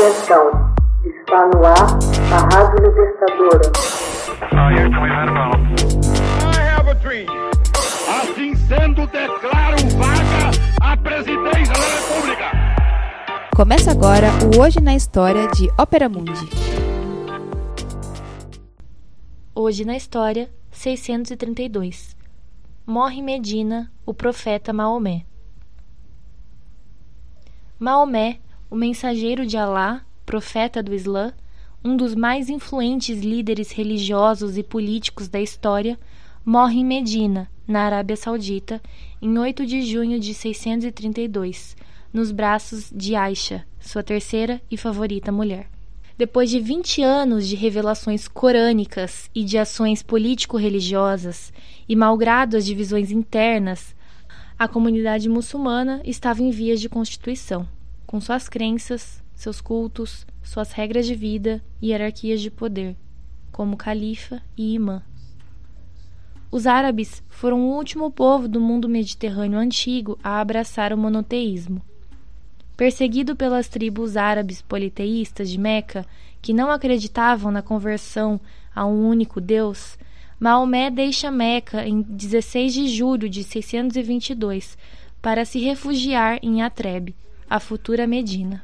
Atenção, está no ar a Rádio Libertadora. Assim sendo, declaro vaga a presidência da República. Começa agora o Hoje na História de Ópera Mundi. Hoje na História, 632. Morre Medina, o profeta Maomé. Maomé, o mensageiro de Alá, profeta do Islã, um dos mais influentes líderes religiosos e políticos da história, morre em Medina, na Arábia Saudita, em 8 de junho de 632, nos braços de Aisha, sua terceira e favorita mulher. Depois de 20 anos de revelações corânicas e de ações político-religiosas, e malgrado as divisões internas, a comunidade muçulmana estava em vias de constituição, com suas crenças, seus cultos, suas regras de vida e hierarquias de poder, como califa e imã. Os árabes foram o último povo do mundo mediterrâneo antigo a abraçar o monoteísmo. Perseguido pelas tribos árabes politeístas de Meca, que não acreditavam na conversão a um único Deus, Maomé deixa Meca em 16 de julho de 622 para se refugiar em Atreb, a futura Medina.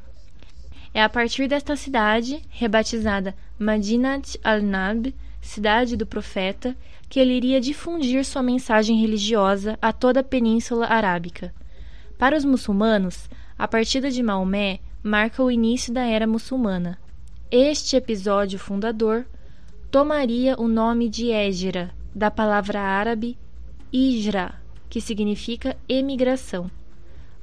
É a partir desta cidade, rebatizada Madinat al-Nab, cidade do profeta, que ele iria difundir sua mensagem religiosa a toda a Península Arábica. Para os muçulmanos, a partida de Maomé marca o início da era muçulmana. Este episódio fundador tomaria o nome de Égira, da palavra árabe Ijra, que significa emigração.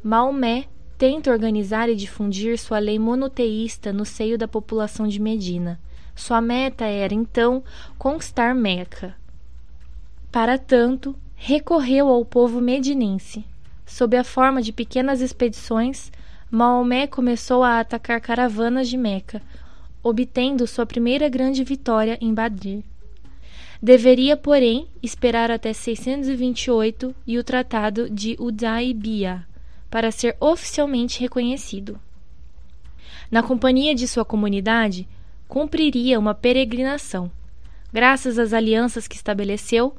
Maomé tenta organizar e difundir sua lei monoteísta no seio da população de Medina. Sua meta era, então, conquistar Meca. Para tanto, recorreu ao povo medinense. Sob a forma de pequenas expedições, Maomé começou a atacar caravanas de Meca, obtendo sua primeira grande vitória em Badr. Deveria, porém, esperar até 628 e o Tratado de Udaibiyah para ser oficialmente reconhecido. Na companhia de sua comunidade, cumpriria uma peregrinação. Graças às alianças que estabeleceu,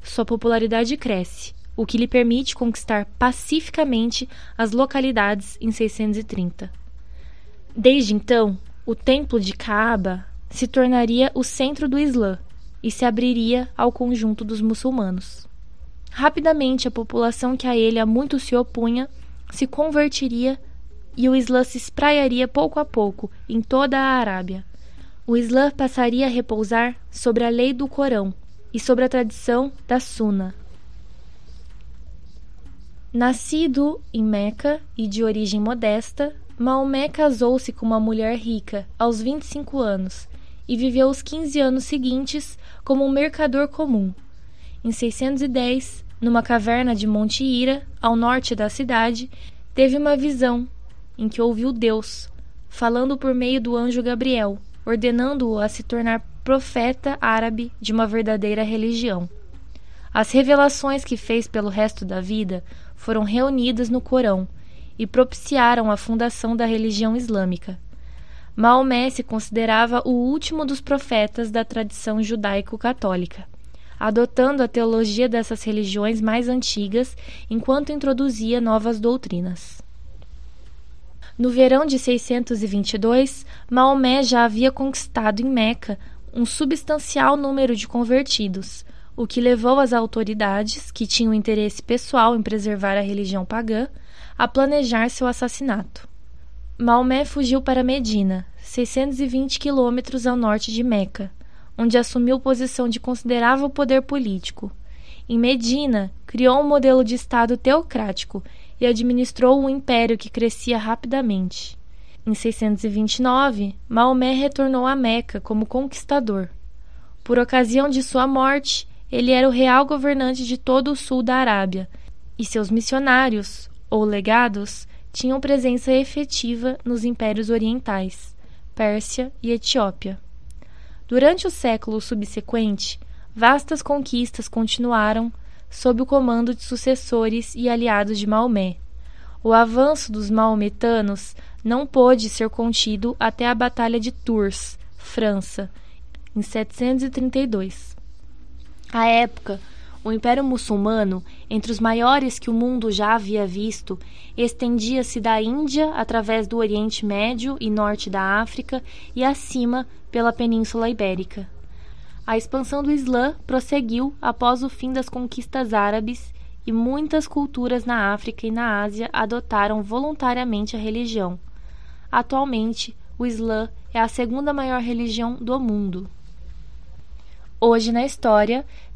sua popularidade cresce, o que lhe permite conquistar pacificamente as localidades em 630. Desde então, o templo de Kaaba se tornaria o centro do Islã e se abriria ao conjunto dos muçulmanos. Rapidamente, a população que a ele há muito se opunha se convertiria e o Islã se espraiaria pouco a pouco em toda a Arábia. O Islã passaria a repousar sobre a lei do Corão e sobre a tradição da Sunna. Nascido em Meca e de origem modesta, Maomé casou-se com uma mulher rica aos 25 anos e viveu os 15 anos seguintes como um mercador comum. Em 610, numa caverna de Monte Ira, ao norte da cidade, teve uma visão em que ouviu Deus, falando por meio do anjo Gabriel, ordenando-o a se tornar profeta árabe de uma verdadeira religião. As revelações que fez pelo resto da vida foram reunidas no Corão e propiciaram a fundação da religião islâmica. Maomé se considerava o último dos profetas da tradição judaico-católica, adotando a teologia dessas religiões mais antigas enquanto introduzia novas doutrinas. No verão de 622, Maomé já havia conquistado em Meca um substancial número de convertidos, o que levou as autoridades, que tinham interesse pessoal em preservar a religião pagã, a planejar seu assassinato. Maomé fugiu para Medina, 620 quilômetros ao norte de Meca, onde assumiu posição de considerável poder político. Em Medina, criou um modelo de Estado teocrático e administrou um império que crescia rapidamente. Em 629, Maomé retornou a Meca como conquistador. Por ocasião de sua morte, ele era o real governante de todo o sul da Arábia, e seus missionários, ou legados, tinham presença efetiva nos impérios orientais, Pérsia e Etiópia. Durante o século subsequente, vastas conquistas continuaram sob o comando de sucessores e aliados de Maomé. O avanço dos maometanos não pôde ser contido até a Batalha de Tours, França, em 732. À época, o Império Muçulmano, entre os maiores que o mundo já havia visto, estendia-se da Índia através do Oriente Médio e norte da África e acima pela Península Ibérica. A expansão do Islã prosseguiu após o fim das conquistas árabes e muitas culturas na África e na Ásia adotaram voluntariamente a religião. Atualmente, o Islã é a segunda maior religião do mundo. Hoje na história,